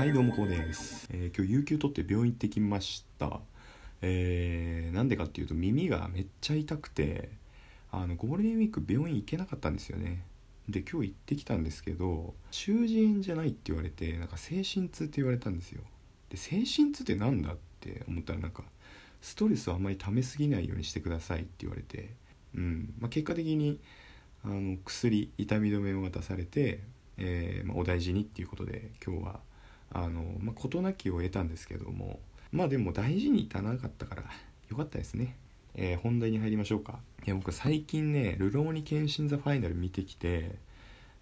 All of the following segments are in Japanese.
はいどうもこうです、えー今日有給取って病院行ってきました。えーなんでかっていうと耳がめっちゃ痛くてあのゴールデンウィーク病院行けなかったんですよね。で今日行ってきたんですけど中耳炎じゃないって言われてなんか精神痛って言われたんですよ。で精神痛ってなんだって思ったらなんかストレスをあんまり溜めすぎないようにしてくださいって言われてうん、まあ、結果的にあの薬痛み止めを渡されて、えーまあ、お大事にっていうことで今日はあの、まあ、事なきを得たんですけどもまあでも大事に至らなかったからよかったですね、えー本題に入りましょうか。いや僕最近ね「ルローニケンシン・ザ・ファイナル」見てきて、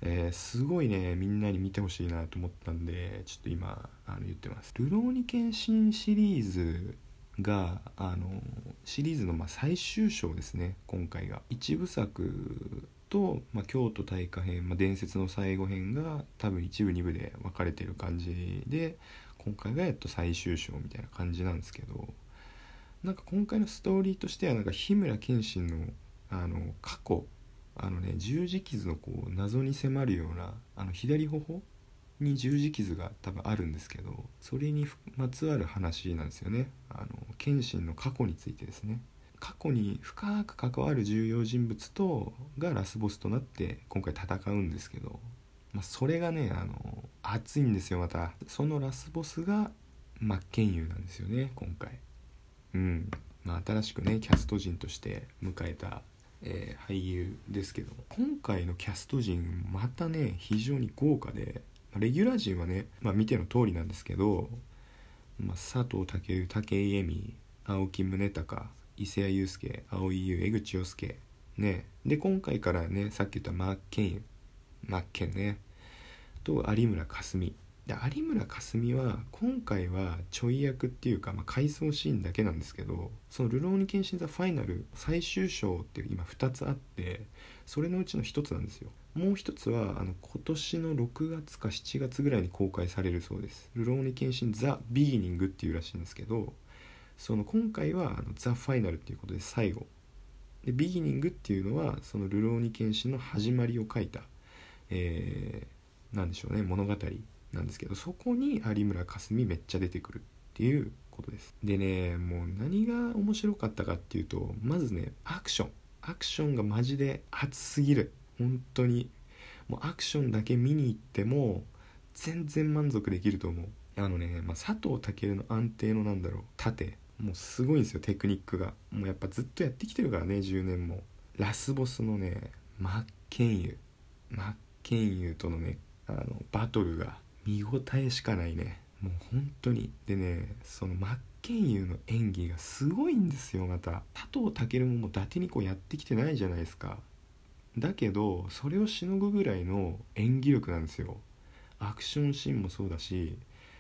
えーすごいねみんなに見てほしいなと思ったんでちょっと今あの言ってます「ルローニケンシン」シリーズがあのシリーズのまあ最終章ですね今回が。一部作と、まあ、京都大火編、まあ、伝説の最後編が多分一部二部で分かれてる感じで今回がやっと最終章みたいな感じなんですけどなんか今回のストーリーとしてはなんか日村謙信のあの過去あのね十字傷のこう謎に迫るようなあの左頬に十字傷が多分あるんですけどそれにまつわる話なんですよね。あの謙信の過去についてですね。過去に深く関わる重要人物とがラスボスとなって今回戦うんですけど、まあ、それがねあの熱いんですよまた。そのラスボスが真剣佑なんですよね今回。うん。まあ新しくねキャスト陣として迎えたえー俳優ですけど今回のキャスト陣またね非常に豪華でまあレギュラー陣はね、まあ、見ての通りなんですけど、まあ、佐藤健武井絵美青木宗隆伊勢谷友介蒼井優江口洋介ね。で今回からねさっき言ったマッケンユマッケンね。と有村架純。で有村架純は今回はちょい役っていうか、まあ、回想シーンだけなんですけどその「ルローニケンシン・ザ・ファイナル」最終章って今2つあってそれのうちの1つなんですよ。もう1つはあの今年の6月か7月ぐらいに公開されるそうです「ルローニケンシン・ザ・ビギニング」っていうらしいんですけどその今回はあのザ・ファイナルっていうことで最後。でビギニングっていうのはその「ルローニケンシン」の始まりを書いた、えー、なんでしょうね物語なんですけどそこに有村架純めっちゃ出てくるっていうことです。でねもう何が面白かったかっていうとまずねアクション。アクションがマジで熱すぎる。本当に。もうアクションだけ見に行っても全然満足できると思う。あのね、まあ、佐藤健の安定のなんだろう盾。もうすごいんですよテクニックが。もうやっぱずっとやってきてるからね10年も。ラスボスのね真剣佑真剣佑とのねあのバトルが見応えしかないね。もう本当に。でねその真剣佑の演技がすごいんですよまた。佐藤健ももう伊達にこうやってきてないじゃないですか。だけどそれをしのぐぐらいの演技力なんですよ。アクションシーンもそうだし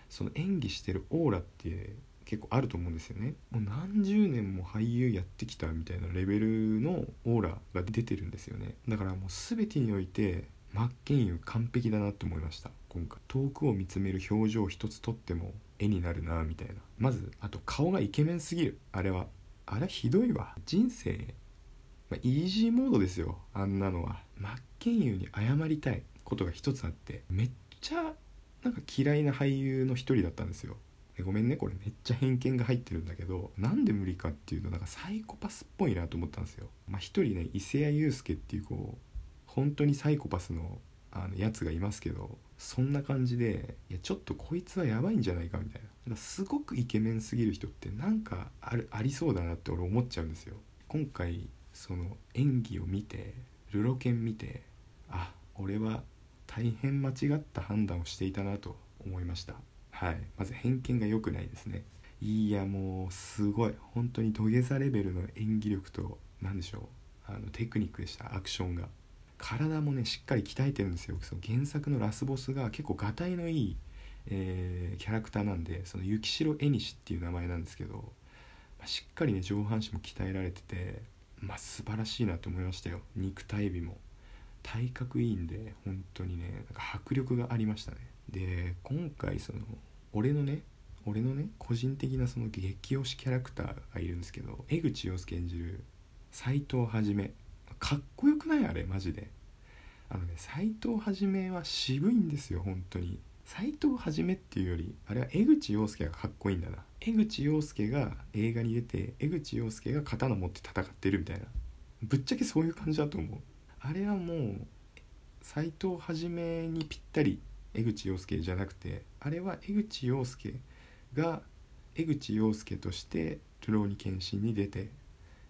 その演技してるオーラって結構あると思うんですよね。もう何十年も俳優やってきたみたいなレベルのオーラが出てるんですよね。だからもう全てにおいて真剣佑完璧だなと思いました今回。遠くを見つめる表情一つとっても絵になるなみたいな。まずあと顔がイケメンすぎる。あれはあれひどいわ。人生、まあ、イージーモードですよ。あんなのは。真剣佑に謝りたいことが一つあってめっちゃなんか嫌いな俳優の一人だったんですよ。えごめんねこれめっちゃ偏見が入ってるんだけどなんで無理かっていうとなんかサイコパスっぽいなと思ったんですよ。まあ一人ね伊勢谷友介っていうこう本当にサイコパスのあのやつがいますけどそんな感じでいやちょっとこいつはやばいんじゃないかみたいな。なすごくイケメンすぎる人ってなんかあるありそうだなって俺思っちゃうんですよ。今回その演技を見てルロケン見てあ俺は大変間違った判断をしていたなと思いました。はい。まず偏見が良くないですね。いやもうすごい。本当に土下座レベルの演技力と何でしょう。あのテクニックでした。アクションが。体もねしっかり鍛えてるんですよ。その原作のラスボスが結構がたいのいい、えーキャラクターなんでその雪城絵西っていう名前なんですけど、ましっかりね上半身も鍛えられててまあ素晴らしいなと思いましたよ。肉体美も。体格いいんで本当にねなんか迫力がありましたね。で今回その俺のね俺のね個人的なその激推しキャラクターがいるんですけど江口洋介演じる斎藤はじめかっこよくない？あれマジで。あのね斎藤はじめは渋いんですよ本当に。斎藤はじめっていうよりあれは江口洋介がかっこいいんだな。江口洋介が映画に出て江口洋介が刀持って戦ってるみたいな。ぶっちゃけそういう感じだと思う。あれはもう斎藤はじめにぴったり江口洋介じゃなくてあれは江口洋介が江口洋介として「ルローニケンシン」に出て、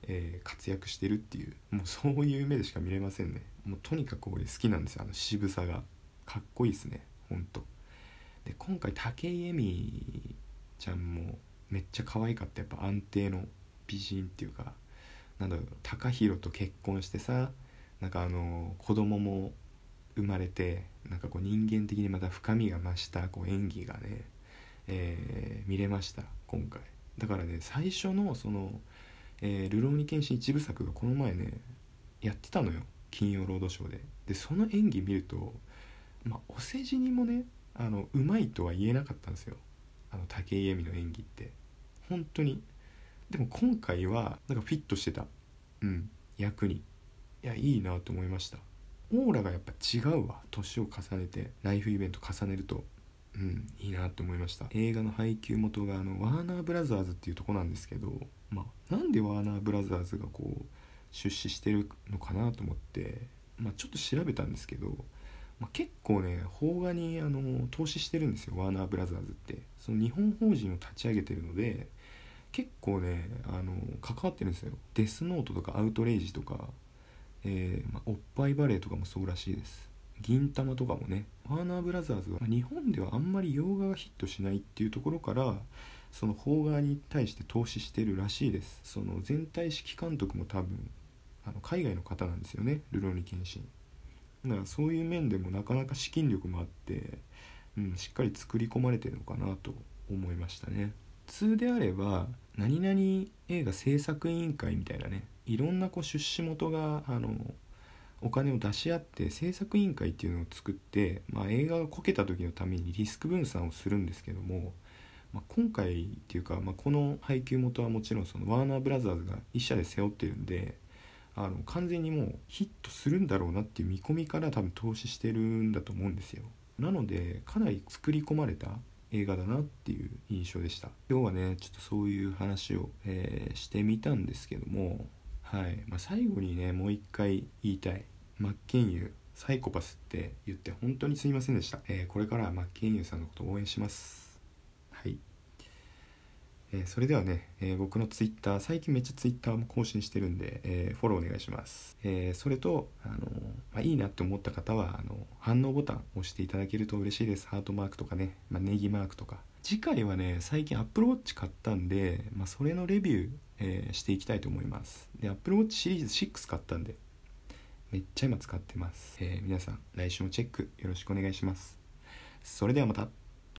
えー、活躍してるっていうもうそういう目でしか見れませんね。もうとにかく俺好きなんですよ。あの渋さが。かっこいいですね。ほんと。で今回武井絵美ちゃんもめっちゃ可愛かった。やっぱ安定の美人っていうかなんだろう高弘と結婚してさなんかあの子供も生まれてなんかこう人間的にまた深みが増したこう演技がね、えー、見れました今回。だからね最初のその「えー、ルローニケンシン一部作」がこの前ねやってたのよ金曜ロードショーで。でその演技見るとまあお世辞にもねあのうまいとは言えなかったんですよ。あの武井絵美の演技って。本当に。でも今回はなんかフィットしてた。うん。役に。いやいいなと思いました。オーラがやっぱ違うわ。年を重ねてライフイベント重ねると。うんいいなって思いました。映画の配給元があのワーナーブラザーズっていうとこなんですけどまあなんでワーナーブラザーズがこう出資してるのかなと思って、まあ、ちょっと調べたんですけど、まあ、結構ね邦画にあの投資してるんですよワーナーブラザーズって。その日本法人を立ち上げてるので結構ねあの関わってるんですよ。デスノートとかアウトレイジとか、えーまあ、おっぱいバレーとかもそうらしいです。銀玉とかもね。ワーナーブラザーズは、まあ、日本ではあんまり洋画がヒットしないっていうところからその邦画に対して投資してるらしいです。その全体指揮監督も多分あの海外の方なんですよね。ルローニケンシン。だからそういう面でもなかなか資金力もあって、うん、しっかり作り込まれてるのかなと思いましたね。通であれば何々映画制作委員会みたいなねいろんなこう出資元があのお金を出し合って制作委員会っていうのを作って、まあ、映画がこけた時のためにリスク分散をするんですけども、まあ、今回っていうか、まあ、この配給元はもちろんそのワーナーブラザーズが一社で背負ってるんであの完全にもうヒットするんだろうなっていう見込みから多分投資してるんだと思うんですよ。なのでかなり作り込まれた映画だなっていう印象でした。今日はねちょっとそういう話を、えー、してみたんですけどもはい、まあ、最後にねもう一回言いたい。真剣佑サイコパスって言って本当にすいませんでした、えー、これから真剣佑さんのこと応援します。えー、それではね、えー、僕のツイッター最近めっちゃツイッターも更新してるんで、えー、フォローお願いします、えそれとあの、まあ、いいなって思った方はあの反応ボタン押していただけると嬉しいです。ハートマークとかね、まあ、ネギマークとか。次回はね最近 Apple Watch 買ったんで、まあ、それのレビュー、えしていきたいと思います。で Apple Watch シリーズ6買ったんでめっちゃ今使ってます、え皆さん来週もチェックよろしくお願いします。それではまた。